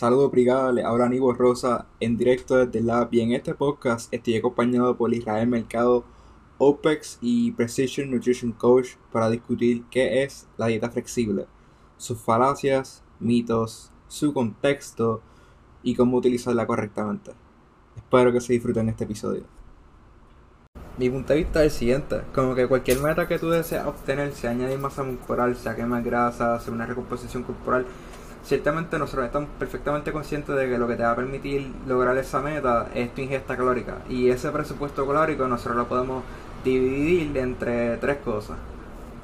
Saludos brigada, le habla Aníbal Rosa en directo desde Lab y en este podcast estoy acompañado por Israel Mercado, OPEX y Precision Nutrition Coach para discutir qué es la dieta flexible, sus falacias, mitos, su contexto y cómo utilizarla correctamente. Espero que se disfruten este episodio. Mi punto de vista es el siguiente, como que cualquier meta que tú deseas obtener, sea añadir masa muscular, sea quemar grasa, hacer una recomposición corporal, ciertamente nosotros estamos perfectamente conscientes de que lo que te va a permitir lograr esa meta es tu ingesta calórica. Y ese presupuesto calórico nosotros lo podemos dividir entre tres cosas.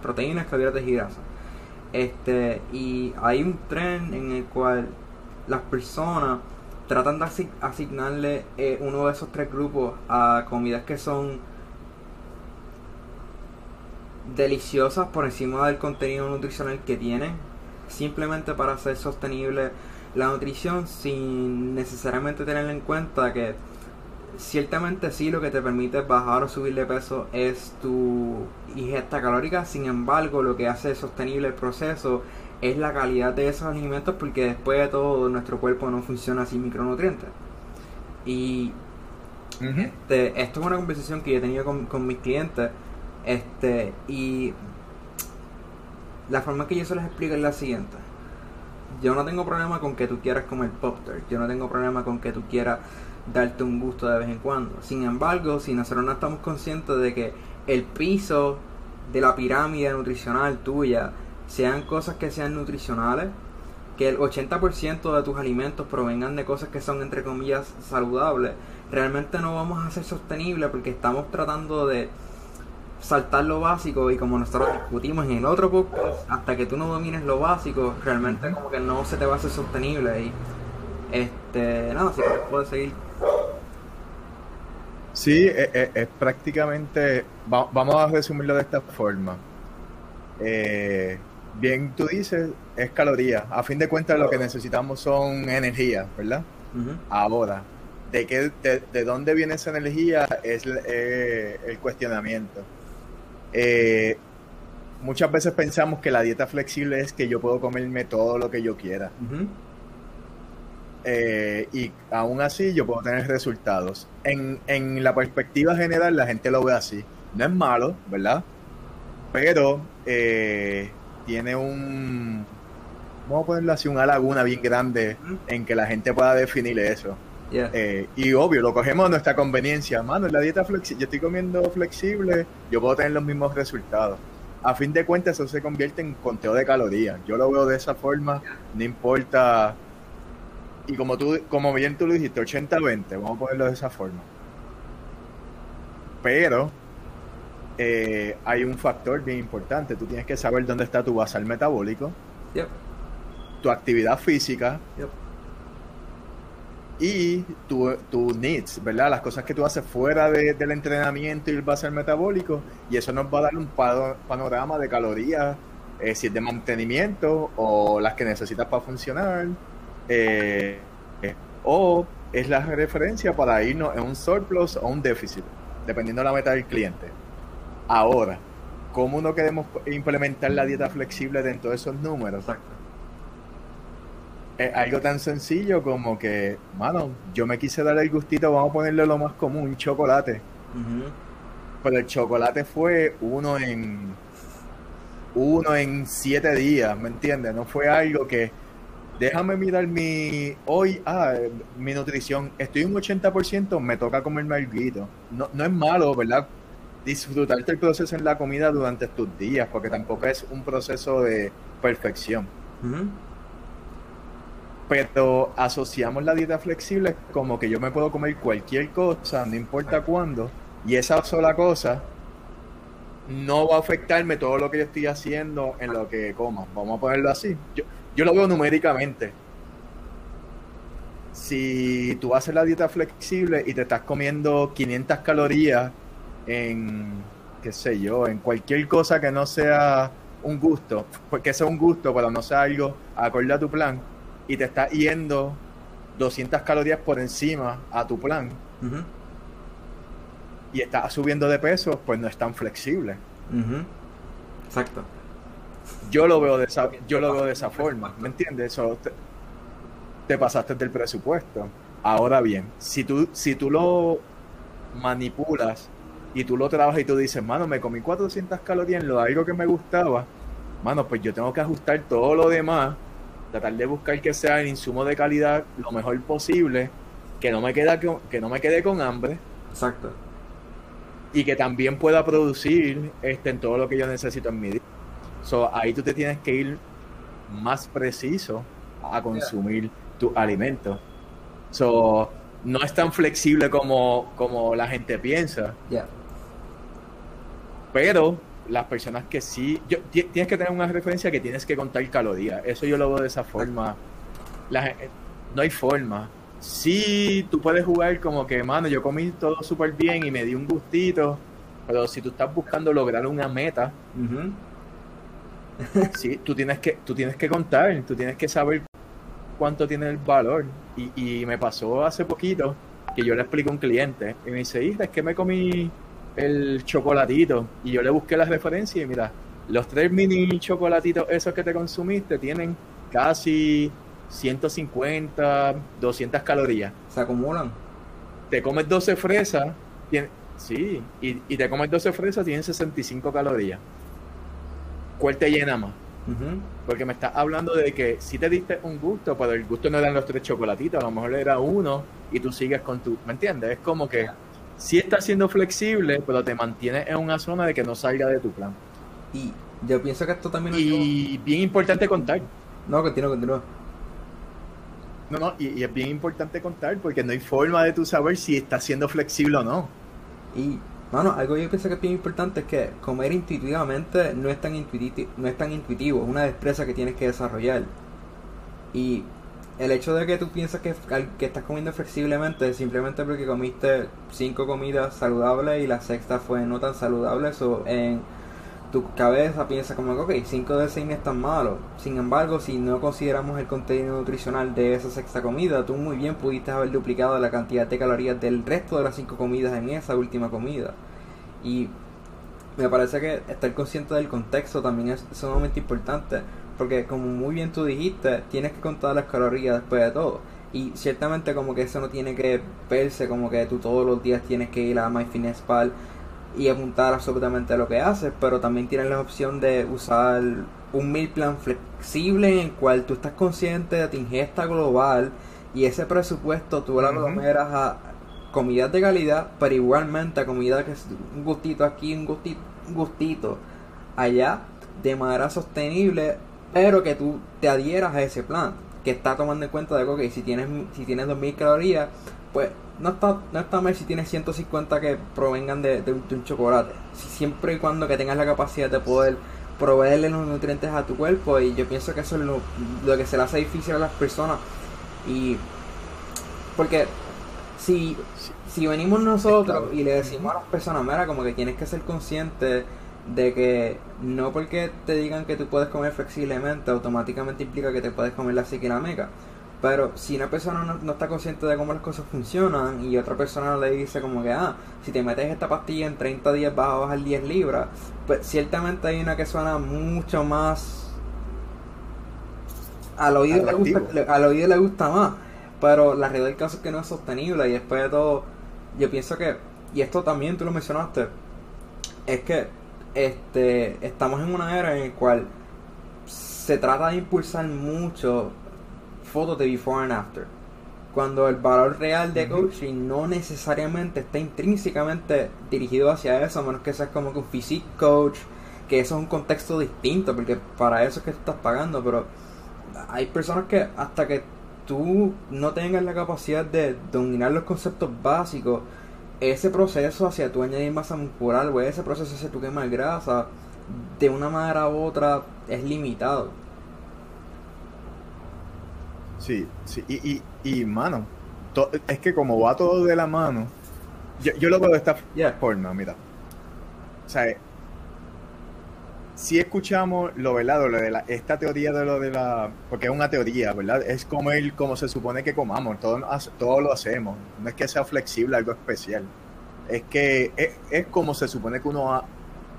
Proteínas, carbohidratos y grasas. Este, y hay un tren en el cual las personas tratan de asignarle eh, uno de esos tres grupos a comidas que son deliciosas por encima del contenido nutricional que tienen simplemente para hacer sostenible la nutrición sin necesariamente tener en cuenta que ciertamente sí lo que te permite bajar o subir de peso es tu ingesta calórica, sin embargo lo que hace sostenible el proceso es la calidad de esos alimentos porque después de todo nuestro cuerpo no funciona sin micronutrientes. Y este, esto es una conversación que yo he tenido con, con mis clientes este, y la forma que yo se les explico es la siguiente. Yo no tengo problema con que tú quieras comer pop Yo no tengo problema con que tú quieras darte un gusto de vez en cuando. Sin embargo, si nosotros no estamos conscientes de que el piso de la pirámide nutricional tuya sean cosas que sean nutricionales, que el 80% de tus alimentos provengan de cosas que son entre comillas saludables, realmente no vamos a ser sostenibles porque estamos tratando de saltar lo básico y como nosotros discutimos en el otro podcast, hasta que tú no domines lo básico, realmente como que no se te va a hacer sostenible y este, nada, si puedes seguir. Sí, es, e, es, prácticamente, vamos a resumirlo de esta forma. Eh, bien, tú dices, es caloría. A fin de cuentas lo que necesitamos son energía, ¿verdad? Ahora, ¿de, qué, de, dónde viene esa energía? Es eh, el cuestionamiento. Eh, muchas veces pensamos que la dieta flexible es que yo puedo comerme todo lo que yo quiera. Eh, y aún así yo puedo tener resultados. En, en, la perspectiva general la gente lo ve así. No es malo, ¿verdad? Pero eh, tiene un, vamos a ponerlo así, una laguna bien grande en que la gente pueda definir eso. Eh, y obvio, lo cogemos a nuestra conveniencia. Mano, en la dieta flexible, yo estoy comiendo flexible, yo puedo tener los mismos resultados. A fin de cuentas, eso se convierte en conteo de calorías. Yo lo veo de esa forma, no importa. Y como tú, como bien tú lo dijiste, 80-20, vamos a ponerlo de esa forma. Pero eh, hay un factor bien importante. Tú tienes que saber dónde está tu basal metabólico, tu actividad física y tu, tu, needs, ¿verdad? Las cosas que tú haces fuera del entrenamiento y el base metabólico, y eso nos va a dar un panorama de calorías, eh, si es de mantenimiento o las que necesitas para funcionar, eh, o es la referencia para irnos en un surplus o un déficit, dependiendo de la meta del cliente. Ahora, ¿cómo no queremos implementar la dieta flexible dentro de esos números? Exacto es algo tan sencillo como que, mano, yo me quise dar el gustito, vamos a ponerle lo más común, chocolate. Pero el chocolate fue uno en uno en siete días, ¿me entiendes? No fue algo que déjame mirar mi hoy, ah, mi nutrición, estoy un 80%, me toca comerme algo. No, no es malo, ¿verdad? Disfrutarte el proceso en la comida durante tus días, porque tampoco es un proceso de perfección pero asociamos la dieta flexible como que yo me puedo comer cualquier cosa, no importa cuándo, y esa sola cosa no va a afectarme todo lo que yo estoy haciendo en lo que coma. Vamos a ponerlo así. Yo, yo lo veo numéricamente. Si tú haces la dieta flexible y te estás comiendo 500 calorías en, qué sé yo, en cualquier cosa que no sea un gusto, porque sea un gusto, pero no sea algo acorde a tu plan, y te está yendo 200 calorías por encima a tu plan y estás subiendo de peso, pues no es tan flexible. Exacto. Yo lo veo de esa, yo lo veo de esa forma, ¿me entiendes? Eso te pasaste del presupuesto. Ahora bien, si tú, si tú lo manipulas y tú lo trabajas y tú dices, mano, me comí 400 calorías en lo algo que me gustaba, mano, pues yo tengo que ajustar todo lo demás, tratar de buscar que sea el insumo de calidad lo mejor posible, que no me, queda, que no me quede con hambre. Exacto. Y que también pueda producir este, en todo lo que yo necesito en mi día. So, ahí tú te tienes que ir más preciso a consumir tu alimento. So, no es tan flexible como, como la gente piensa. Pero las personas que sí, yo, tienes que tener una referencia que tienes que contar calorías. Eso yo lo veo de esa forma. no hay forma. Sí, tú puedes jugar como que, mano, yo comí todo súper bien y me di un gustito, pero si tú estás buscando lograr una meta, sí, tú tienes que, tú tienes que contar, tú tienes que saber cuánto tiene el valor. Y, y me pasó hace poquito que yo le explico a un cliente y me dice, es que me comí el chocolatito y yo le busqué las referencias y mira, los tres mini chocolatitos esos que te consumiste tienen casi 150, 200 calorías. Se acumulan. Te comes 12 fresas, tiene, sí, y, y, te comes 12 fresas, tienen 65 calorías. ¿Cuál te llena más? Porque me estás hablando de que si te diste un gusto, pero el gusto no eran los tres chocolatitos, a lo mejor era uno y tú sigues con tu. ¿Me entiendes? Es como que si estás siendo flexible, pero te mantienes en una zona de que no salga de tu plan. Y yo pienso que esto también. Y bien importante contar. No, continúa, continúa. No, no, y, es bien importante contar porque no hay forma de tú saber si estás siendo flexible o no. Y, bueno, algo que yo pienso que es bien importante es que comer intuitivamente no es tan intuitivo, no es tan intuitivo, es una destreza que tienes que desarrollar. Y el hecho de que tú piensas que, que estás comiendo flexiblemente simplemente porque comiste cinco comidas saludables y la sexta fue no tan saludable, eso en tu cabeza piensa como que, ok, 5 de 6 no es tan malo. Sin embargo, si no consideramos el contenido nutricional de esa sexta comida, tú muy bien pudiste haber duplicado la cantidad de calorías del resto de las 5 comidas en esa última comida. Y me parece que estar consciente del contexto también es sumamente importante, porque como muy bien tú dijiste, tienes que contar las calorías después de todo. Y ciertamente como que eso no tiene que verse como que tú todos los días tienes que ir a MyFitnessPal y apuntar absolutamente a lo que haces, pero también tienes la opción de usar un meal plan flexible en el cual tú estás consciente de tu ingesta global y ese presupuesto tú lo aglomeras a comidas de calidad, pero igualmente a comida que es un gustito aquí, un gustito, un gustito allá, de manera sostenible, pero que tú te adhieras a ese plan, que está tomando en cuenta de que si tienes, si tienes 2000 calorías, pues no está, no está mal si tienes 150 que provengan de, un, chocolate. siempre y cuando que tengas la capacidad de poder proveerle los nutrientes a tu cuerpo. Y yo pienso que eso es lo, que se le hace difícil a las personas. Y porque si, si venimos nosotros y le decimos a las personas, mira, como que tienes que ser consciente de que no porque te digan que tú puedes comer flexiblemente, automáticamente implica que te puedes comer la psique la meca. Pero si una persona no, está consciente de cómo las cosas funcionan y otra persona le dice como que, ah, si te metes esta pastilla en 30 días vas a bajar 10 libras, pues ciertamente hay una que suena mucho más... Al oído, le gusta, al oído le gusta más, pero la realidad del caso es que no es sostenible y después de todo, yo pienso que, y esto también tú lo mencionaste, es que este estamos en una era en la cual se trata de impulsar mucho fotos de before and after. Cuando el valor real de coaching no necesariamente está intrínsecamente dirigido hacia eso, a menos que seas como que un physique coach, que eso es un contexto distinto, porque para eso es que estás pagando, pero hay personas que hasta que tú no tengas la capacidad de dominar los conceptos básicos, ese proceso hacia tu añadir masa muscular, o ese proceso hacia tu quemar grasa, de una manera u otra es limitado. Sí, sí, y, y, y mano, es que como va todo de la mano, yo, yo lo veo de esta forma, mira. O sea, si escuchamos lo velado, lo de la, esta teoría de lo de la, porque es una teoría, ¿verdad? Es como el, como se supone que comamos, todo, todo lo hacemos, no es que sea flexible, algo especial, es que es, es como se supone que uno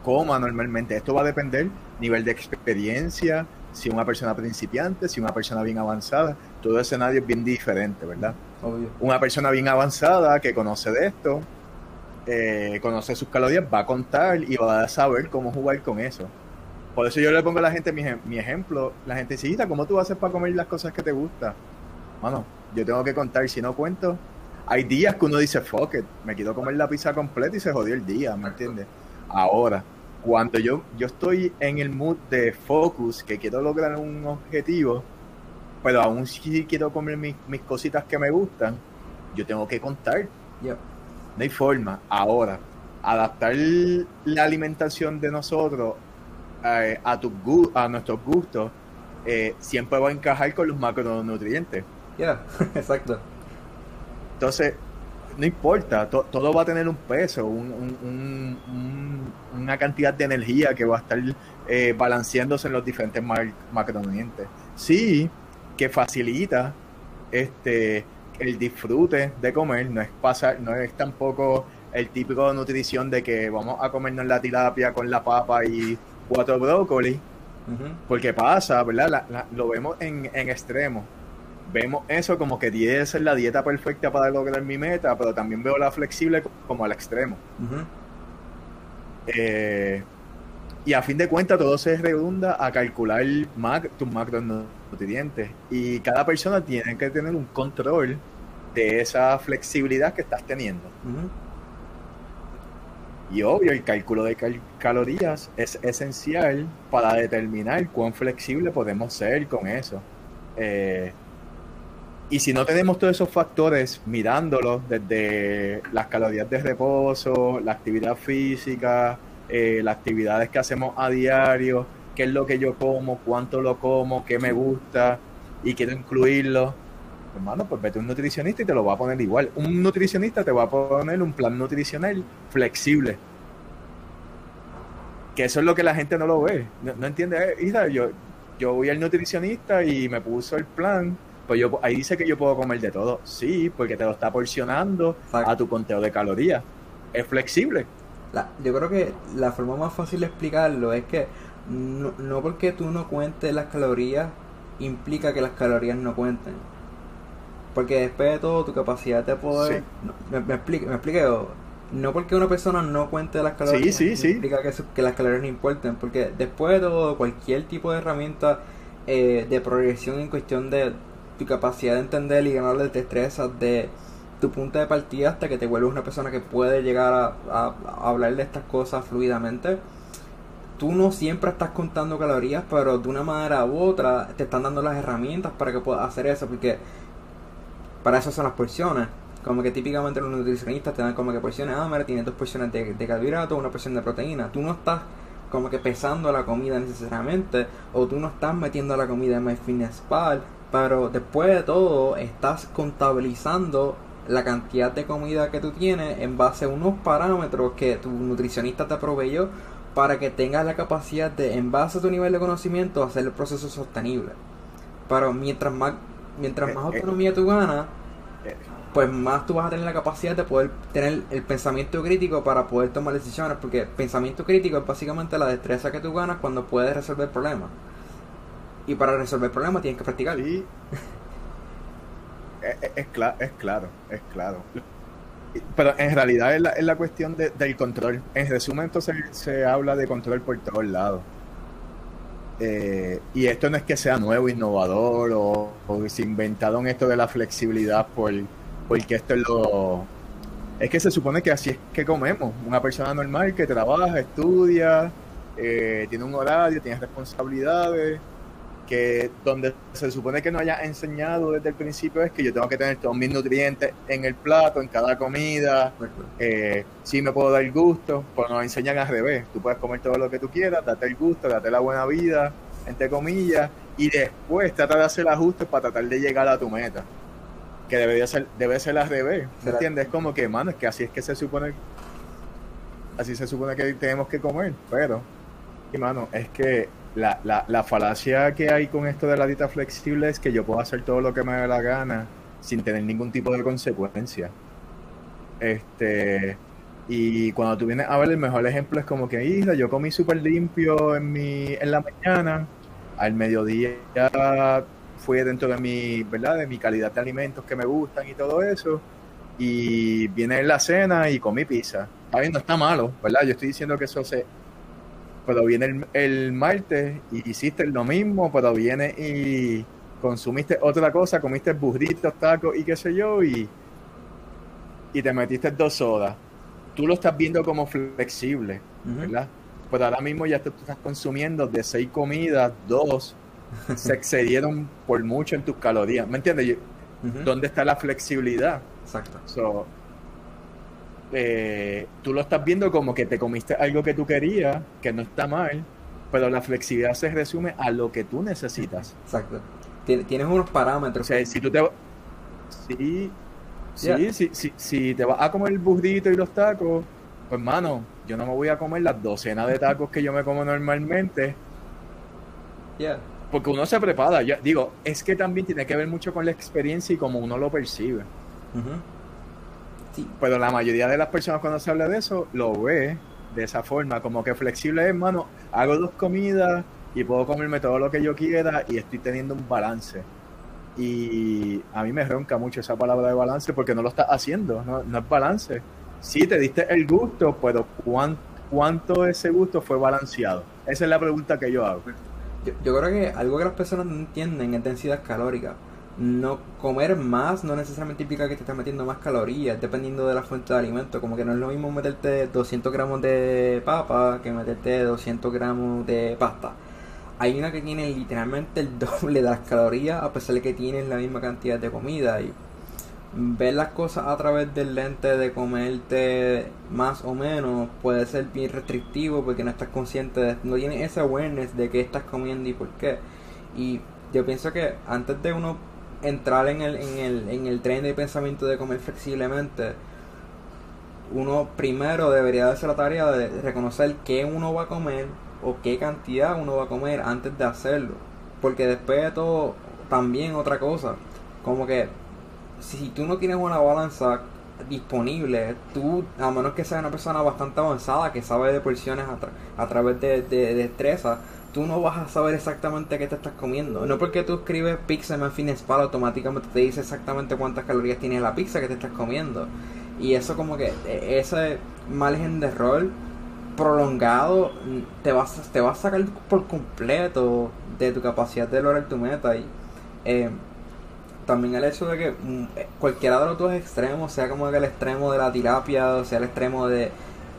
coma normalmente, esto va a depender nivel de experiencia, si una persona principiante, si una persona bien avanzada. Todo escenario es bien diferente, ¿verdad? Obvio. Una persona bien avanzada que conoce de esto, eh, conoce sus calorías, va a contar y va a saber cómo jugar con eso. Por eso yo le pongo a la gente mi, ejem- mi ejemplo. La gente dice, "Ita, ¿cómo tú haces para comer las cosas que te gustan? Mano, yo tengo que contar, si no cuento, hay días que uno dice, fuck it, me quiero comer la pizza completa y se jodió el día, ¿me entiendes? Ahora, cuando yo, yo estoy en el mood de focus, que quiero lograr un objetivo, pero aún si quiero comer mis, mis cositas que me gustan, yo tengo que contar. No hay forma. Ahora, adaptar la alimentación de nosotros eh, a, gu- a nuestros gustos eh, siempre va a encajar con los macronutrientes. Yeah, exacto. Entonces, no importa, to- todo va a tener un peso, un- un- un- un- una cantidad de energía que va a estar eh, balanceándose en los diferentes macronutrientes. Sí, que facilita este el disfrute de comer, no es pasar, no es tampoco el típico de nutrición de que vamos a comernos la tilapia con la papa y cuatro brócolis, Ujú. porque pasa, ¿verdad? La- la- lo vemos en, en extremos. Vemos eso como que tiene que ser la dieta perfecta para lograr mi meta, pero también veo la flexible como al extremo. Eh, y a fin de cuentas todo se redunda a calcular mac- tus macronutrientes. Y cada persona tiene que tener un control de esa flexibilidad que estás teniendo. Y obvio, el cálculo de cal- calorías es esencial para determinar cuán flexible podemos ser con eso. Eh, y si no tenemos todos esos factores mirándolos desde las calorías de reposo, la actividad física, eh, las actividades que hacemos a diario, qué es lo que yo como, cuánto lo como, qué me gusta y quiero incluirlo, hermano, pues vete a un nutricionista y te lo va a poner igual. Un nutricionista te va a poner un plan nutricional flexible. Que eso es lo que la gente no lo ve. No, entiende. Eh, Isa, yo, yo voy al nutricionista y me puso el plan. Pues yo, ahí dice que yo puedo comer de todo. Sí, porque te lo está porcionando a tu conteo de calorías. Es flexible. Yo creo que la forma más fácil de explicarlo es que no, no porque tú no cuentes las calorías implica que las calorías no cuenten. Porque después de todo, tu capacidad de poder. Sí. no, me, me explique, me explique, No porque una persona no cuente las calorías Sí, implica que, las calorías no importen. Porque después de todo, cualquier tipo de herramienta eh, de progresión en cuestión de tu capacidad de entender y ganar de destrezas de tu punto de partida hasta que te vuelves una persona que puede llegar a, a- a hablar de estas cosas fluidamente. Tú no siempre estás contando calorías, pero de una manera u otra te están dando las herramientas para que puedas hacer eso, porque para eso son las porciones. Como que típicamente los nutricionistas te dan como que porciones, ah, mira, tiene dos porciones de, de una porción de proteína. Tú no estás como que pesando la comida necesariamente, o tú no estás metiendo la comida en MyFitnessPal, pero después de todo estás contabilizando la cantidad de comida que tú tienes en base a unos parámetros que tu nutricionista te proveyó para que tengas la capacidad de, en base a tu nivel de conocimiento, hacer el proceso sostenible. Pero mientras más, mientras Eh, más eh. autonomía tú ganas, Eh, pues más tú vas a tener la capacidad de poder tener el pensamiento crítico para poder tomar decisiones, porque pensamiento crítico es básicamente la destreza que tú ganas cuando puedes resolver problemas. Y para resolver problemas tienes que practicar. Sí. Es, es- es cla- es claro, es claro. Pero en realidad es la, es la cuestión de- del control. En resumen, entonces se habla de control por todos lados. Eh, y esto no es que sea nuevo, innovador o, o se inventaron esto de la flexibilidad por, porque esto es lo... Es que se supone que así es que comemos. Una persona normal que trabaja, estudia, eh, tiene un horario, tiene responsabilidades, que donde se supone que no haya enseñado desde el principio es que yo tengo que tener todos mis nutrientes en el plato, en cada comida, eh, sí me puedo dar el gusto, pero nos enseñan al revés. Tú puedes comer todo lo que tú quieras, date el gusto, date la buena vida, entre comillas, y después trata de hacer ajustes para tratar de llegar a tu meta. Que debería ser, debe ser al revés. ¿Me entiendes? Es como que, mano, es que así es que se supone, así se supone que tenemos que comer, pero, y mano, es que la, la, la falacia que hay con esto de la dieta flexible es que yo puedo hacer todo lo que me dé la gana sin tener ningún tipo de consecuencia. Este, y cuando tú vienes a ver el mejor ejemplo es como que, hija, yo comí súper limpio en mi, en la mañana al mediodía fui dentro de mi, ¿verdad? De mi calidad de alimentos que me gustan y todo eso. Y viene la cena y comí pizza. Está bien, no está malo, ¿verdad? Yo estoy diciendo que eso se... Pero viene el, el martes y hiciste lo mismo, pero viene y consumiste otra cosa, comiste burritos, tacos y qué sé yo, y, y te metiste dos sodas. Tú lo estás viendo como flexible, ¿verdad? Pero ahora mismo ya te, tú estás consumiendo de seis comidas, dos se excedieron por mucho en tus calorías. ¿Me entiendes? ¿Dónde está la flexibilidad? Exacto. Eh, tú lo estás viendo como que te comiste algo que tú querías, que no está mal, pero la flexibilidad se resume a lo que tú necesitas. Exacto. Tienes unos parámetros. O sea, si tú te... Sí, sí, sí, sí, si te vas a comer el burrito y los tacos, pues mano, yo no me voy a comer las docenas de tacos que yo me como normalmente. Yeah porque uno se prepara. Yo digo, es que también tiene que ver mucho con la experiencia y cómo uno lo percibe. Pero la mayoría de las personas cuando se habla de eso lo ve de esa forma, como que flexible es, hermano, hago dos comidas y puedo comerme todo lo que yo quiera y estoy teniendo un balance. Y a mí me ronca mucho esa palabra de balance porque no lo estás haciendo, no, no es balance. Sí, te diste el gusto, pero ¿cuánto, ¿cuánto ese gusto fue balanceado? Esa es la pregunta que yo hago. Yo, creo que algo que las personas no entienden es densidad calórica. No comer más no necesariamente implica que te estás metiendo más calorías, dependiendo de la fuente de alimento. Como que no es lo mismo meterte 200 gramos de papa que meterte 200 gramos de pasta. Hay una que tiene literalmente el doble de las calorías a pesar de que tienes la misma cantidad de comida. Y ver las cosas a través del lente de comerte más o menos puede ser bien restrictivo porque no estás consciente de, no tienes esa awareness de qué estás comiendo y por qué y yo pienso que antes de uno entrar en el, en el, en el tren de pensamiento de comer flexiblemente uno primero debería hacer la tarea de reconocer qué uno va a comer o qué cantidad uno va a comer antes de hacerlo. Porque después de todo también otra cosa como que si tú no tienes una balanza disponible, tú, a menos que seas una persona bastante avanzada que sabe de porciones a, través de, de, destreza, tú no vas a saber exactamente qué te estás comiendo. No porque tú escribes pizza en Finespal automáticamente te dice exactamente cuántas calorías tiene la pizza que te estás comiendo. Y eso como que e, ese margen de error prolongado te vas, te va a sacar por completo de tu capacidad de lograr tu meta. Y, eh, también el hecho de que mm, cualquiera de los dos extremos, sea como el extremo de la tilapia, o sea el extremo de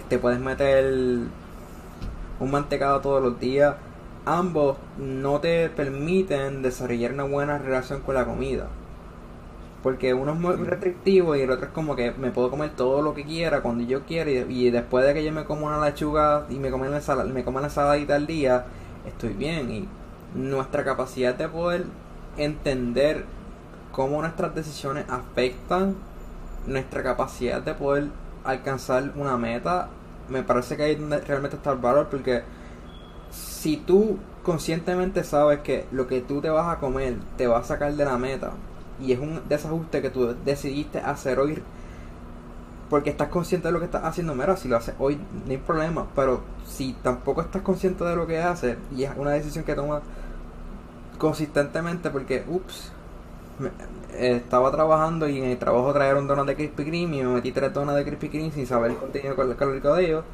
te puedes meter un mantecado todos los días, ambos no te permiten desarrollar una buena relación con la comida. Porque uno es muy restrictivo y el otro es como que me puedo comer todo lo que quiera cuando yo quiera y, después de que yo me como una lechuga y me como la ensalada, me como la ensaladita al día, estoy bien y nuestra capacidad de poder entender cómo nuestras decisiones afectan nuestra capacidad de poder alcanzar una meta, me parece que ahí donde realmente está el valor, porque si tú conscientemente sabes que lo que tú te vas a comer te va a sacar de la meta, y es un desajuste que tú decidiste hacer hoy, porque estás consciente de lo que estás haciendo, mira, si lo haces hoy no hay problema, pero si tampoco estás consciente de lo que haces, y es una decisión que tomas consistentemente, porque, ups, estaba trabajando y en el trabajo trajeron donas de Krispy Kreme y me metí tres donas de Krispy Kreme sin saber el contenido calórico de ellos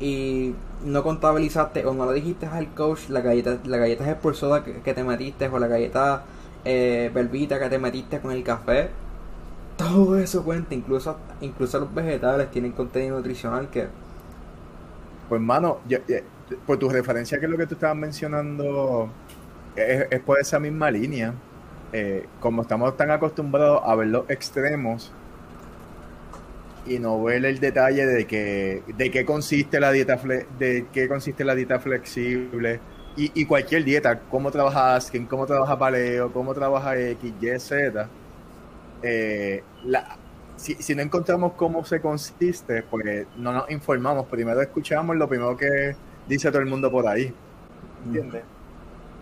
y no contabilizaste o no le dijiste al coach la galleta la galleta expulsora que, te metiste o la galleta eh, verbita que te metiste con el café. Todo eso cuenta incluso incluso los vegetales tienen contenido nutricional que pues mano por tu referencia que es lo que tú estabas mencionando es, es por esa misma línea. Eh, como estamos tan acostumbrados a ver los extremos y no ver el detalle de que de qué consiste la dieta de qué consiste la dieta flexible y, cualquier dieta, cómo trabaja Askin, cómo trabaja Paleo, cómo trabaja X, Y, Z. Eh, si, si, no encontramos cómo se consiste, pues no nos informamos. Primero escuchamos lo primero que dice todo el mundo por ahí. ¿Entiendes?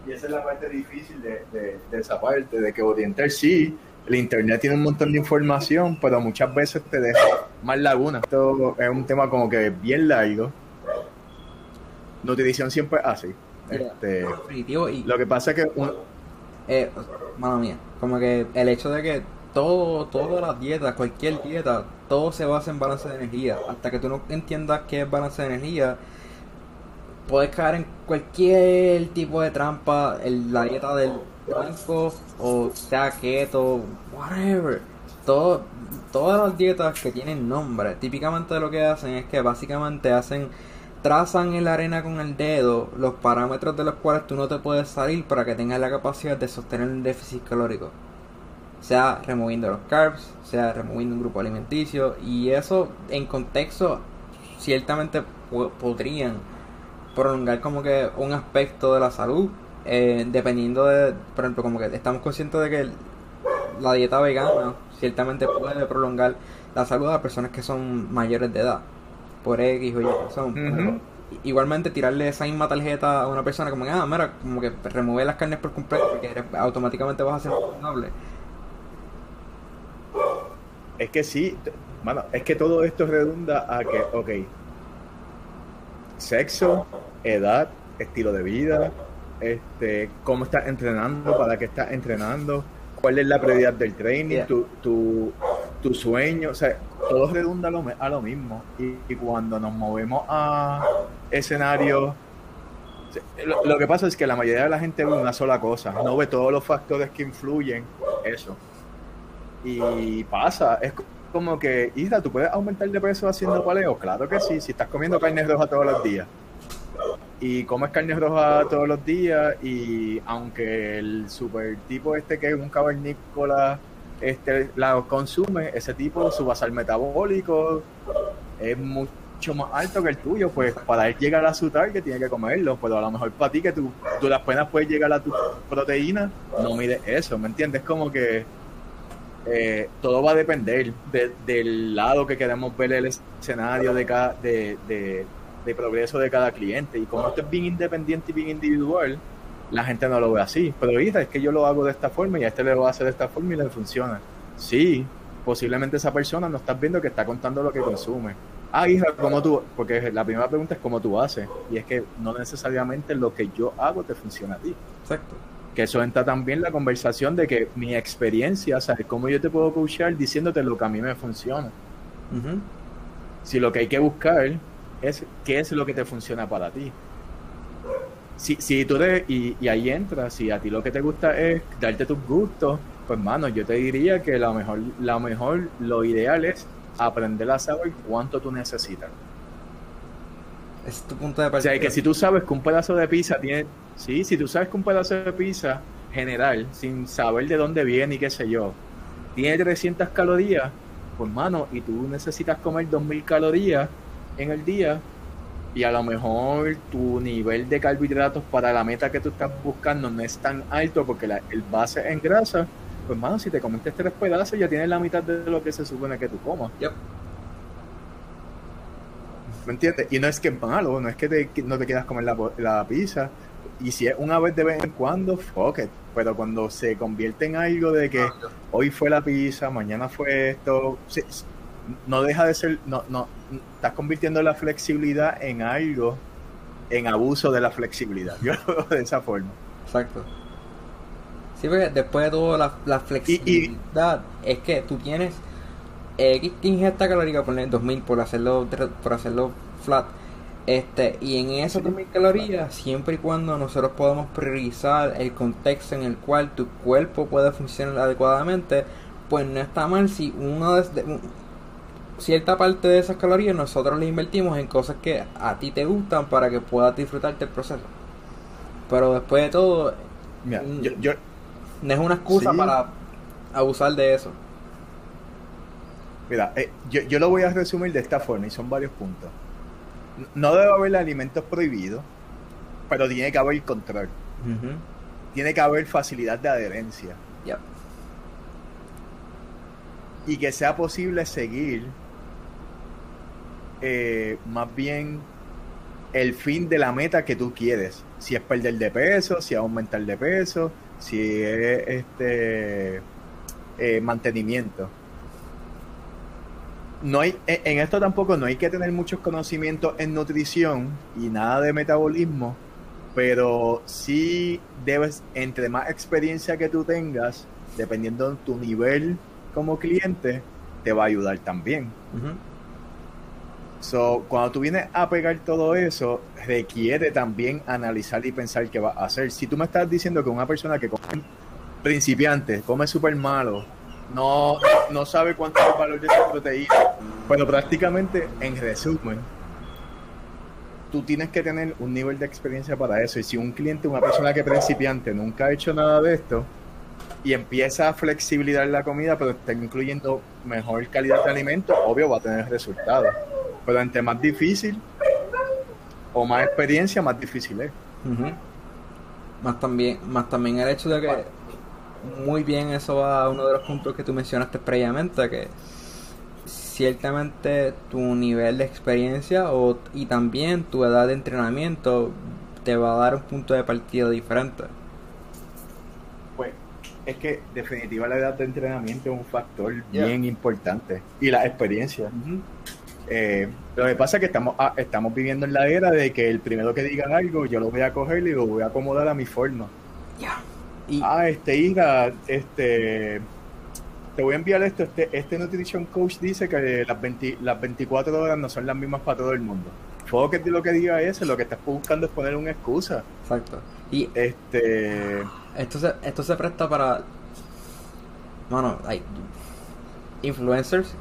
Y esa es la parte difícil de, de, esa parte, de que orientar sí, el internet tiene un montón de información, pero muchas veces te deja más lagunas. Esto es un tema como que bien largo. Nutrición siempre así. Este, Definitivo, y, lo que pasa es que un- eh, mano mía, como que el hecho de que todo, todas las dietas, cualquier dieta, todo se basa en balance de energía. Hasta que tú no entiendas qué es balance de energía, puedes caer en cualquier tipo de trampa, en la dieta del blanco, o sea keto, whatever. Todo, todas las dietas que tienen nombre, típicamente lo que hacen es que básicamente hacen trazan en la arena con el dedo los parámetros de los cuales tú no te puedes salir para que tengas la capacidad de sostener un déficit calórico. Sea removiendo los carbs, sea removiendo un grupo alimenticio, y eso en contexto ciertamente po- podrían prolongar como que un aspecto de la salud, eh, dependiendo de, por ejemplo, como que estamos conscientes de que la dieta vegana ciertamente puede prolongar la salud a personas que son mayores de edad, por X o Y razón. Ujú. Igualmente tirarle esa misma tarjeta a una persona como que, ah, mira, como que remover las carnes por completo porque eres- automáticamente vas a ser saludable. es que sí, mano, es que todo esto redunda a que, ok, sexo, edad, estilo de vida, este, cómo estás entrenando, para qué estás entrenando, cuál es la prioridad del training, Yeah. tu, tu, tu sueño, o sea, todo redunda a lo, a lo mismo. Y, y cuando nos movemos a escenarios, lo, lo que pasa es que la mayoría de la gente ve una sola cosa, no ve todos los factores que influyen eso. Y pasa, es como que, Isra, ¿tú puedes aumentar de peso haciendo paleo? Claro que sí, si estás comiendo carne roja todos los días. Y comes carne roja todos los días y aunque el super tipo este que es un cavernícola este, la consume, ese tipo, su basal metabólico es mucho más alto que el tuyo, pues para él llegar a su target tiene que comerlo, pero a lo mejor para ti que tú, las penas puedes llegar a tu proteína, no mides eso, ¿me entiendes? Como que eh, todo va a depender de- del lado que queremos ver el escenario de, cada, de- de progreso de cada cliente. Y como esto es bien independiente y bien individual, la gente no lo ve así. Pero Isra, es que yo lo hago de esta forma y a este le lo hace de esta forma y le funciona. Sí, posiblemente esa persona no estás viendo que está contando lo que consume. Ah, Isra, ¿cómo tú? Porque la primera pregunta es cómo tú haces. Y es que no necesariamente lo que yo hago te funciona a ti Exacto. que eso entra también la conversación de que mi experiencia, ¿sabes? Cómo yo te puedo coachar diciéndote lo que a mí me funciona. Si lo que hay que buscar es qué es lo que te funciona para ti. Si, si tú te, y, y ahí entra, si a ti lo que te gusta es darte tus gustos, pues mano, yo te diría que lo mejor, lo mejor, lo ideal es aprender a saber cuánto tú necesitas. Es tu punto de O partida. sea, que si tú sabes que un pedazo de pizza tiene, sí, si tú sabes que un pedazo de pizza general, sin saber de dónde viene y qué sé yo, tiene 300 calorías, pues mano, y tú necesitas comer 2000 calorías en el día, y a lo mejor tu nivel de carbohidratos para la meta que tú estás buscando no es tan alto porque la- el base en grasa, pues mano, si te comiste tres pedazos ya tienes la mitad de lo que se supone que tú comas. Yep. ¿Me entiendes? Y no es que es malo, no es que, te- que no te quieras comer la, la pizza. Y si es una vez de vez en cuando, fuck it. Pero cuando se convierte en algo de que hoy fue la pizza, mañana fue esto, no deja de ser, no, no, estás convirtiendo la flexibilidad en algo, en abuso de la flexibilidad. Yo lo veo de esa forma. Exacto. Sí, porque después de todo, la, la flexibilidad es que tú tienes X ingesta calórica, poner 2000 por hacerlo, por hacerlo flat. Este, y en esas 2000 calorías, siempre y cuando nosotros podamos priorizar el contexto en el cual tu cuerpo puede funcionar adecuadamente, pues no está mal si uno de, cierta parte de esas calorías nosotros le invertimos en cosas que a ti te gustan para que puedas disfrutarte el proceso. Pero después de todo, Mira, yo, yo, no es una excusa Sí. para abusar de eso. mira eh, yo, yo lo voy a resumir de esta forma y son varios puntos. No debe haber alimentos prohibidos, pero tiene que haber control. Tiene que haber facilidad de adherencia. Yep. y que sea posible seguir eh, más bien el fin de la meta que tú quieres. Si es perder de peso, si es aumentar de peso, si es este eh, mantenimiento. No hay, en en esto tampoco no hay que tener muchos conocimientos en nutrición y nada de metabolismo pero sí debes, entre más experiencia que tú tengas, dependiendo de tu nivel como cliente, te va a ayudar también. So, cuando tú vienes a pegar todo eso, requiere también analizar y pensar qué va a hacer. Si tú me estás diciendo que una persona que come principiante, come súper malo, no, no sabe cuánto es el valor de esa proteína, pero prácticamente, en resumen, tú tienes que tener un nivel de experiencia para eso. Y si un cliente, una persona que principiante, nunca ha hecho nada de esto, y empieza a flexibilizar la comida, pero está incluyendo mejor calidad de alimento, obvio va a tener resultados. Pero entre más difícil o más experiencia, más difícil es. Más también, más también el hecho de que muy bien eso va a uno de los puntos que tú mencionaste previamente, que ciertamente tu nivel de experiencia o, y también tu edad de entrenamiento te va a dar un punto de partida diferente. Pues es que definitivamente la edad de entrenamiento es un factor bien importante y la experiencia. Eh, lo que pasa es que estamos, ah, estamos viviendo en la era de que el primero que digan algo, yo lo voy a coger y lo voy a acomodar a mi forma. Ah, este, hija, este, te voy a enviar esto. Este, este Nutrition Coach dice que las, las 24 horas no son las mismas para todo el mundo. que de lo que diga eso, lo que estás buscando es poner una excusa. Exacto. Y este. Esto se, esto se presta para. Bueno, hay influencers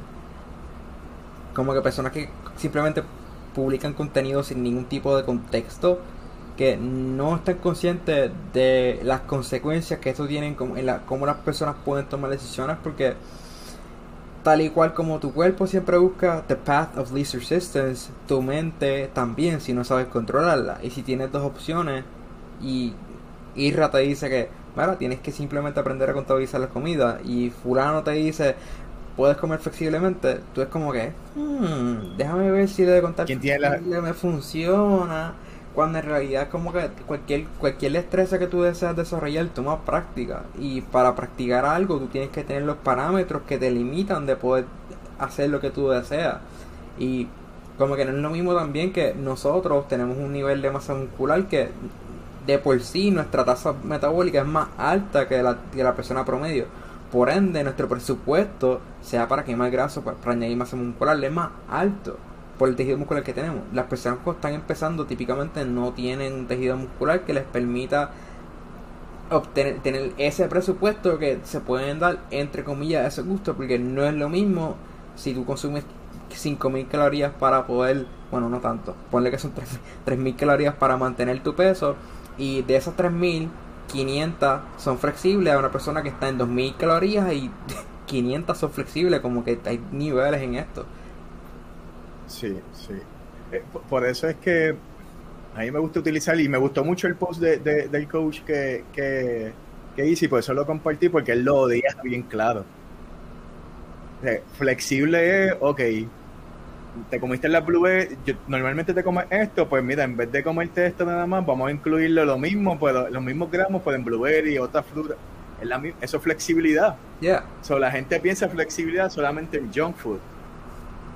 como que personas que simplemente publican contenido sin ningún tipo de contexto, que no están conscientes de las consecuencias que esto tiene en la, cómo las personas pueden tomar decisiones, porque tal y cual como tu cuerpo siempre busca the path of least resistance, tu mente también si no sabes controlarla. Y si tienes dos opciones y Irra te dice que, bueno, tienes que simplemente aprender a contabilizar la comida y fulano te dice, puedes comer flexiblemente, tú es como que, hmm, déjame ver si de contar ¿Quién tiene me funciona. Cuando en realidad como que cualquier, cualquier destreza que tú deseas desarrollar toma práctica. Y para practicar algo tú tienes que tener los parámetros que te limitan de poder hacer lo que tú deseas. Y como que no es lo mismo también que nosotros tenemos un nivel de masa muscular que de por sí nuestra tasa metabólica es más alta que la, que la persona promedio por ende, nuestro presupuesto, sea para quemar grasa, para, para añadir masa muscular, es más alto por el tejido muscular que tenemos. Las personas que están empezando típicamente no tienen un tejido muscular que les permita obtener tener ese presupuesto que se pueden dar entre comillas ese gusto porque no es lo mismo si tú consumes 5000 calorías para poder bueno no tanto ponle que son 3000 calorías para mantener tu peso y de esas 3000 500 son flexibles a una persona que está en 2000 calorías y 500 son flexibles, como que hay niveles en esto. Sí, sí. Eh, por eso es que a mí me gusta utilizar y me gustó mucho el post de, del coach que, que, que, hice y por eso lo compartí porque él lo deja bien claro. flexible es, ok, te comiste la blueberry, normalmente te comes esto, pues mira, en vez de comerte esto nada más, vamos a incluirle lo mismo, pues los mismos gramos, pues en blueberry y otras frutas. Es la, eso es flexibilidad. Yeah. So, la gente piensa flexibilidad solamente en junk food.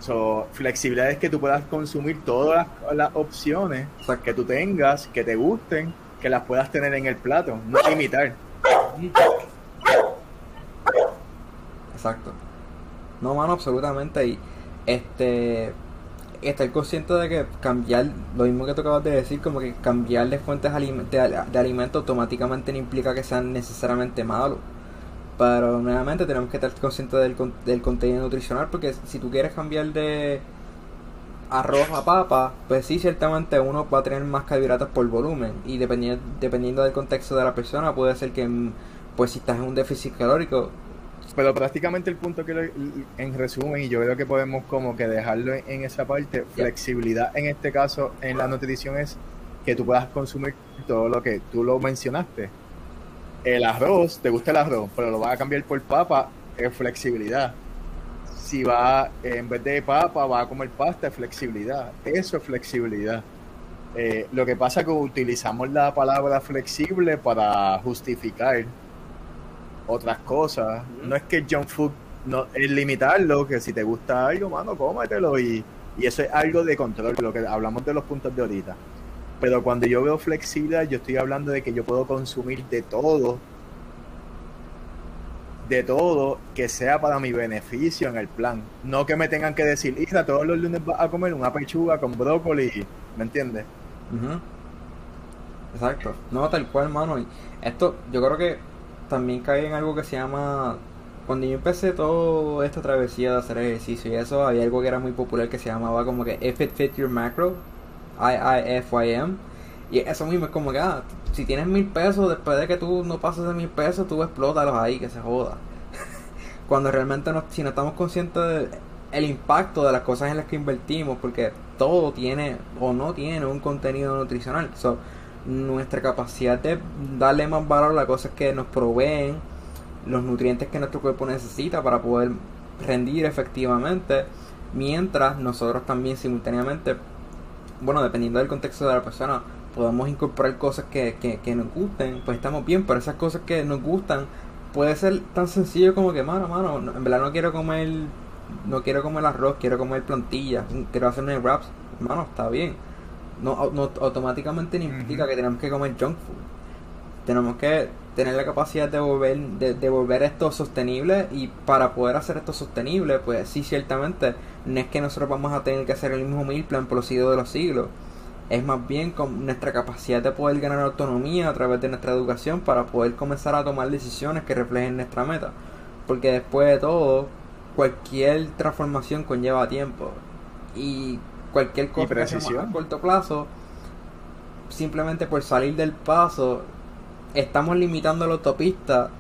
So, flexibilidad es que tú puedas consumir todas las, opciones que tú tengas, que te gusten, que las puedas tener en el plato, no limitar. Exacto. No, mano, absolutamente. Y este estar consciente de que cambiar, lo mismo que tú acabas de decir, como que cambiar de fuentes de, alimento automáticamente no implica que sean necesariamente malos. Pero nuevamente tenemos que estar conscientes del, del contenido nutricional porque si tú quieres cambiar de arroz a papa, pues sí, ciertamente uno va a tener más carbohidratos por volumen y dependiendo, dependiendo del contexto de la persona puede ser que pues si estás en un déficit calórico pero prácticamente el punto que en resumen, y yo creo que podemos como que dejarlo en, esa parte, flexibilidad en este caso en la nutrición es que tú puedas consumir todo lo que tú lo mencionaste. El arroz, te gusta el arroz, pero lo vas a cambiar por papa, es flexibilidad. Si va, en vez de papa, va a comer pasta, es flexibilidad. Eso es flexibilidad. Eh, lo que pasa es que utilizamos la palabra flexible para justificar otras cosas. No es que junk food no es limitarlo, que si te gusta algo, mano, cómetelo y, y eso es algo de control, lo que hablamos de los puntos de ahorita. Pero cuando yo veo flexibilidad, yo estoy hablando de que yo puedo consumir de todo, de todo que sea para mi beneficio en el plan. No que me tengan que decir, hija, todos los lunes vas a comer una pechuga con brócoli, ¿me entiendes? Exacto. No, tal cual, hermano. Y esto, yo creo que también cae en algo que se llama. Cuando yo empecé toda esta travesía de hacer ejercicio y eso, había algo que era muy popular que se llamaba como que If It Fit Your Macro, I-I-F-Y-M. Y eso mismo es como que, ah, si tienes mil pesos, después de que tú no pases de mil pesos, tú explótalos ahí, que se joda. Cuando realmente no, si no estamos conscientes del impacto de las cosas en las que invertimos, porque todo tiene o no tiene un contenido nutricional. So, nuestra capacidad de darle más valor a las cosas que nos proveen los nutrientes que nuestro cuerpo necesita para poder rendir efectivamente, mientras nosotros también simultáneamente, bueno, dependiendo del contexto de la persona, podemos incorporar cosas que, que, nos gusten, pues estamos bien, pero esas cosas que nos gustan puede ser tan sencillo como que, mano, mano, en verdad no quiero comer, no quiero comer arroz, quiero comer plantillas, quiero hacerme wraps, mano, está bien no, automáticamente no implica que tenemos que comer junk food. Tenemos que tener la capacidad de volver, de, volver esto sostenible y para poder hacer esto sostenible, pues sí, ciertamente, no es que nosotros vamos a tener que hacer el mismo meal plan por los siglos de los siglos. Es más bien con nuestra capacidad de poder ganar autonomía a través de nuestra educación para poder comenzar a tomar decisiones que reflejen nuestra meta. Porque después de todo, cualquier transformación conlleva tiempo. Y cualquier cosa que a corto plazo, simplemente por salir del paso, estamos limitando la autopista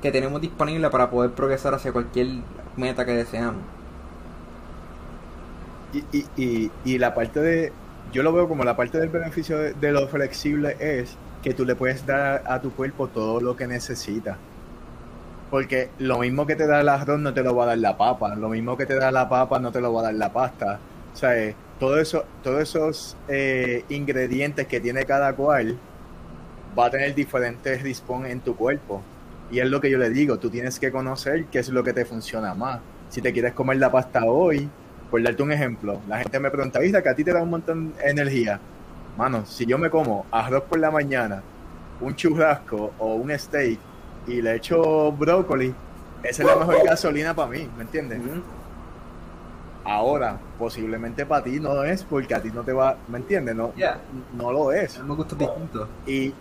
que tenemos disponible para poder progresar hacia cualquier meta que deseamos. Y, y, y, la parte de, yo lo veo como la parte del beneficio de, lo flexible es que tú le puedes dar a tu cuerpo todo lo que necesita. Porque lo mismo que te da el arroz no te lo va a dar la papa, lo mismo que te da la papa no te lo va a dar la pasta, o sea, eh, todo todos esos eh, ingredientes que tiene cada cual va a tener diferentes response en tu cuerpo. Y es lo que yo le digo, tú tienes que conocer qué es lo que te funciona más. Si te quieres comer la pasta hoy, por darte un ejemplo, la gente me pregunta, ¿viste que a ti te da un montón de energía? Mano, si yo me como arroz por la mañana, un churrasco o un steak y le echo brócoli, esa es la mejor gasolina para mí, ¿me entiendes? Ahora, posiblemente para ti no es porque a ti no te va, ¿me entiendes? No, no lo es. Me gusta distinto. Y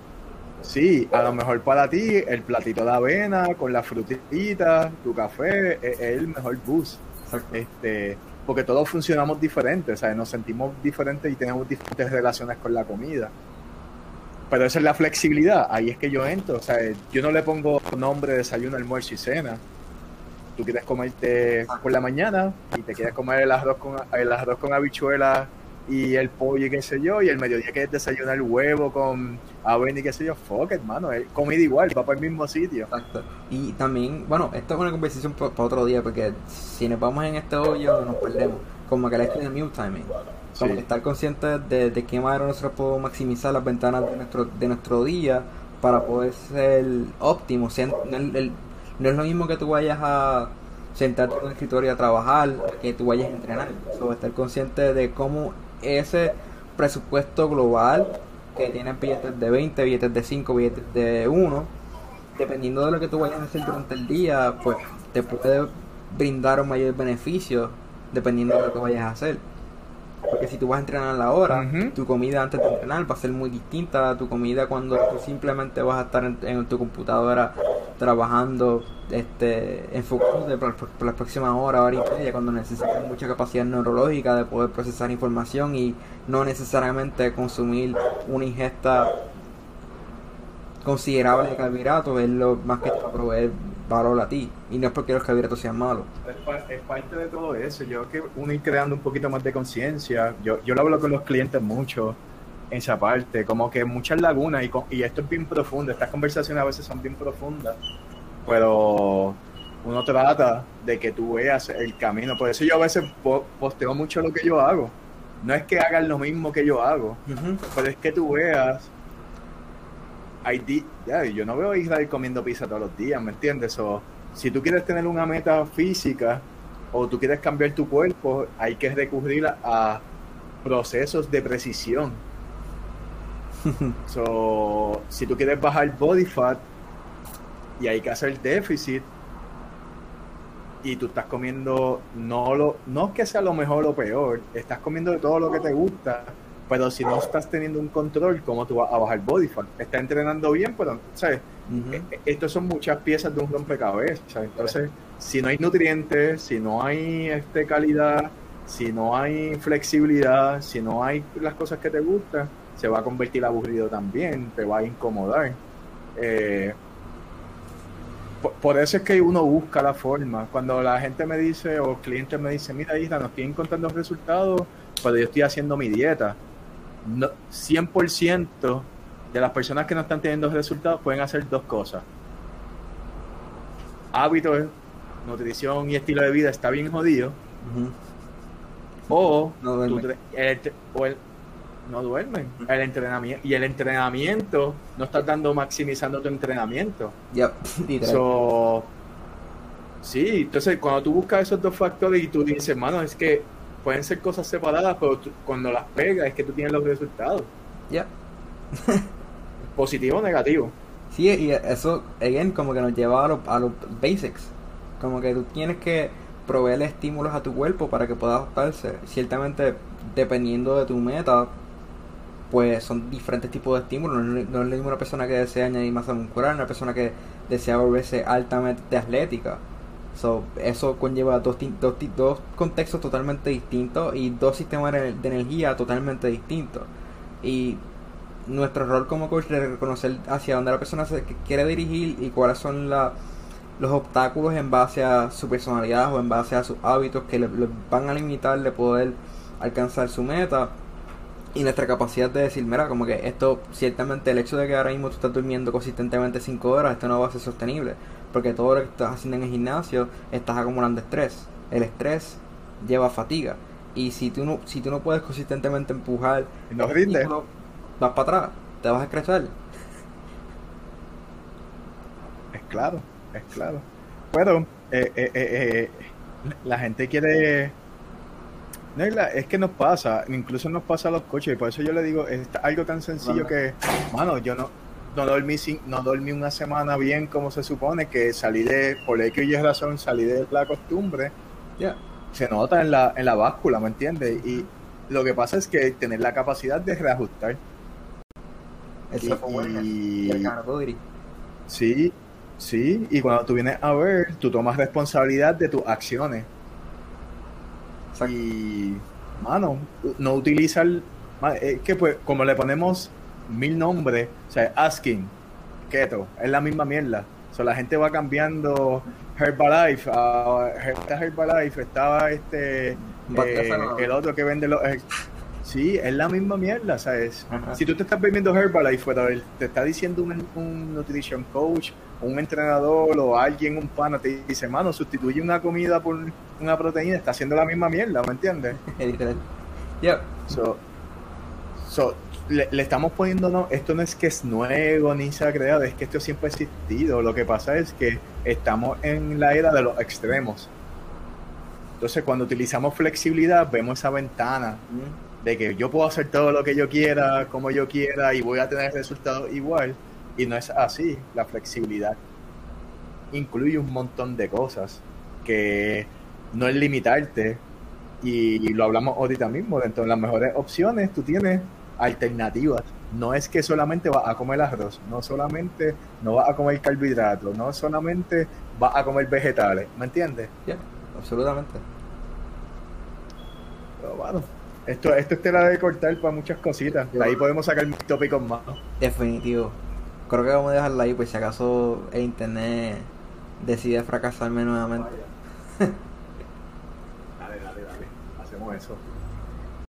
sí, a lo mejor para ti el platito de avena con la frutita, tu café, e, es, el mejor boost. Este, porque todos funcionamos diferentes, sea, nos sentimos diferentes y tenemos diferentes relaciones con la comida. Pero esa es la flexibilidad, ahí es que yo entro, o sea, yo no le pongo nombre desayuno, almuerzo y cena tú quieres comerte por la mañana y te quieres comer el arroz con el arroz con habichuelas y el pollo y qué sé yo, y el mediodía quieres desayunar el huevo con avena y qué sé yo, fuck it, mano, es comida igual, va para el mismo sitio. Exacto. Y también, bueno, esto es una conversación para otro día, porque si nos vamos en este hoyo nos perdemos, como que el de meal timing. Como estar conscientes de, de qué manera nosotros podemos maximizar las ventanas de nuestro, de nuestro día para poder ser óptimo, el, el no es lo mismo que tú vayas a sentarte en un escritorio a trabajar, que tú vayas a entrenar. So, estar consciente de cómo ese presupuesto global que tienen billetes de 20, billetes de 5, billetes de 1, dependiendo de lo que tú vayas a hacer durante el día, pues te puede brindar un mayor beneficio dependiendo de lo que vayas a hacer. Porque si tú vas a entrenar a la hora, tu comida antes de entrenar va a ser muy distinta a tu comida cuando tú simplemente vas a estar en, tu computadora trabajando, este, enfocado por, las próximas horas, hora y media, cuando necesitas mucha capacidad neurológica de poder procesar información y no necesariamente consumir una ingesta considerable de carbohidratos es lo más que a proveer valor a ti. Y no es porque los carbohidratos sean malos. Es, parte de todo eso. Yo creo que uno ir creando un poquito más de conciencia. Yo, yo lo hablo con los clientes mucho esa parte. Como que muchas lagunas. Y, y esto es bien profundo. Estas conversaciones a veces son bien profundas. Pero uno trata de que tú veas el camino. Por eso yo a veces posteo mucho lo que yo hago. No es que hagan lo mismo que yo hago, pero es que tú veas ya, yo no veo a Israel comiendo pizza todos los días, ¿me entiendes? O si tú quieres tener una meta física o tú quieres cambiar tu cuerpo, hay que recurrir a, procesos de precisión. so, si tú quieres bajar body fat y hay que hacer déficit y tú estás comiendo no lo no que sea lo mejor o peor, estás comiendo de todo lo que te gusta, pero si no estás teniendo un control, ¿cómo tú vas a bajar body fat? Estás entrenando bien, pero ¿sabes? E, e, Estos son muchas piezas de un rompecabezas, entonces si no hay nutrientes, si no hay este calidad, si no hay flexibilidad, si no hay las cosas que te gustan, se va a convertir aburrido también, te va a incomodar. Eh, por, eso es que uno busca la forma. Cuando la gente me dice, o clientes me dicen, mira, Isla, no estoy encontrando resultados, pero yo estoy haciendo mi dieta. No, 100% de las personas que no están teniendo resultados pueden hacer dos cosas. Hábitos, nutrición y estilo de vida está bien jodido. O, no no duermen. El entrenamiento y el entrenamiento no estás dando maximizando tu entrenamiento. ya sí, entonces cuando tú buscas esos dos factores y tú dices, mano, es que pueden ser cosas separadas, pero cuando las pegas es que tú tienes los resultados. Ya. Positivo o negativo. Sí, y eso, again, como que nos lleva a, a los basics. Como que tú tienes que proveerle estímulos a tu cuerpo para que pueda adaptarse. Ciertamente, dependiendo de tu meta, pues son diferentes tipos de estímulos. No, es la misma persona que desea añadir masa muscular, una persona que desea volverse altamente atlética. So, eso conlleva dos, dos, dos contextos totalmente distintos y dos sistemas de energía totalmente distintos. Y nuestro rol como coach es reconocer hacia dónde la persona se quiere dirigir y cuáles son los obstáculos en base a su personalidad o en base a sus hábitos que le, le van a limitar de poder alcanzar su meta y nuestra capacidad de decir, mira, como que esto, ciertamente el hecho de que ahora mismo tú estás durmiendo consistentemente 5 horas, esto no va a ser sostenible, porque todo lo que estás haciendo en el gimnasio, estás acumulando estrés. El estrés lleva fatiga. Y si tú no, si tú no puedes consistentemente empujar, no rinde. vas para atrás, te vas a escrachar. Es claro, es claro. Pero eh, eh, eh, la gente quiere es que nos pasa, incluso nos pasa a los coches, y por eso yo le digo, es algo tan sencillo que, mano, yo no, no dormí sin, no dormí una semana bien como se supone, que salí de, por X y razón, salí de la costumbre, ya. Se nota en la, en la báscula, ¿me entiendes? Y lo que pasa es que tener la capacidad de reajustar. y, y, sí, sí, y cuando tú vienes a ver, tú tomas responsabilidad de tus acciones y, mano, no utiliza el. Es que, pues, como le ponemos mil nombres, o sea, asking, keto, es la misma mierda. O sea, la gente va cambiando Herbalife, a Herbalife, estaba este. Eh, el otro que vende los. Sí, es la misma mierda, ¿sabes? Si tú te estás bebiendo Herbalife, pero te está diciendo un, un nutrition coach un entrenador o alguien, un pana, te dice, mano, sustituye una comida por una proteína, está haciendo la misma mierda, ¿me entiendes? yeah. so, so, le, estamos poniendo, no, esto no es que es nuevo ni se ha creado, es que esto siempre ha existido. Lo que pasa es que estamos en la era de los extremos. Entonces, cuando utilizamos flexibilidad, vemos esa ventana mm. De que yo puedo hacer todo lo que yo quiera, como yo quiera, y voy a tener resultados igual y no es así, la flexibilidad incluye un montón de cosas que no es limitarte y lo hablamos ahorita mismo, dentro de las mejores opciones tú tienes alternativas. No es que solamente vas a comer arroz, no solamente no vas a comer carbohidratos, no solamente vas a comer vegetales, ¿me entiendes? Yeah, absolutamente. Pero bueno, esto, esto es tela de cortar para muchas cositas. De ahí podemos sacar tópicos más. Definitivo creo que vamos a dejarla ahí, pues si acaso el internet decide fracasarme nuevamente. dale, dale, dale. Hacemos eso.